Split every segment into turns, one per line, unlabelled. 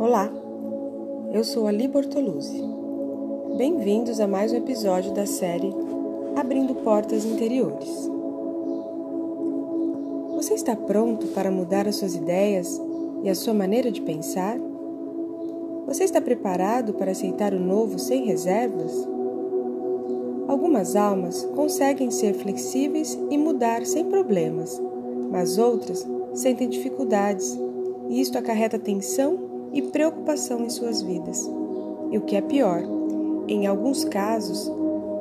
Olá, eu sou Ali Bortoluzzi. Bem-vindos a mais um episódio da série Abrindo Portas Interiores. Você está pronto para mudar as suas ideias e a sua maneira de pensar? Você está preparado para aceitar o novo sem reservas? Algumas almas conseguem ser flexíveis e mudar sem problemas, mas outras sentem dificuldades e isto acarreta tensão e preocupação em suas vidas. E o que é pior, em alguns casos,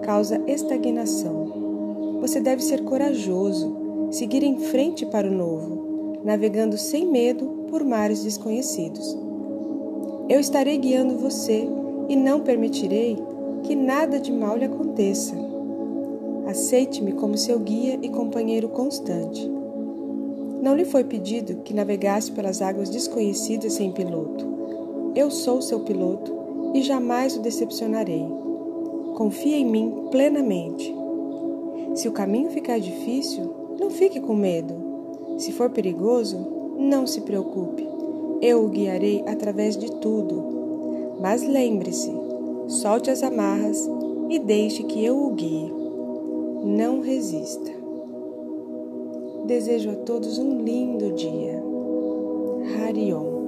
causa estagnação. Você deve ser corajoso, seguir em frente para o novo, navegando sem medo por mares desconhecidos. Eu estarei guiando você e não permitirei que nada de mal lhe aconteça. Aceite-me como seu guia e companheiro constante. Não lhe foi pedido que navegasse pelas águas desconhecidas sem piloto. Eu sou seu piloto e jamais o decepcionarei. Confie em mim plenamente. Se o caminho ficar difícil, não fique com medo. Se for perigoso, não se preocupe. Eu o guiarei através de tudo. Mas lembre-se, solte as amarras e deixe que eu o guie. Não resista. Desejo a todos um lindo dia. Harion.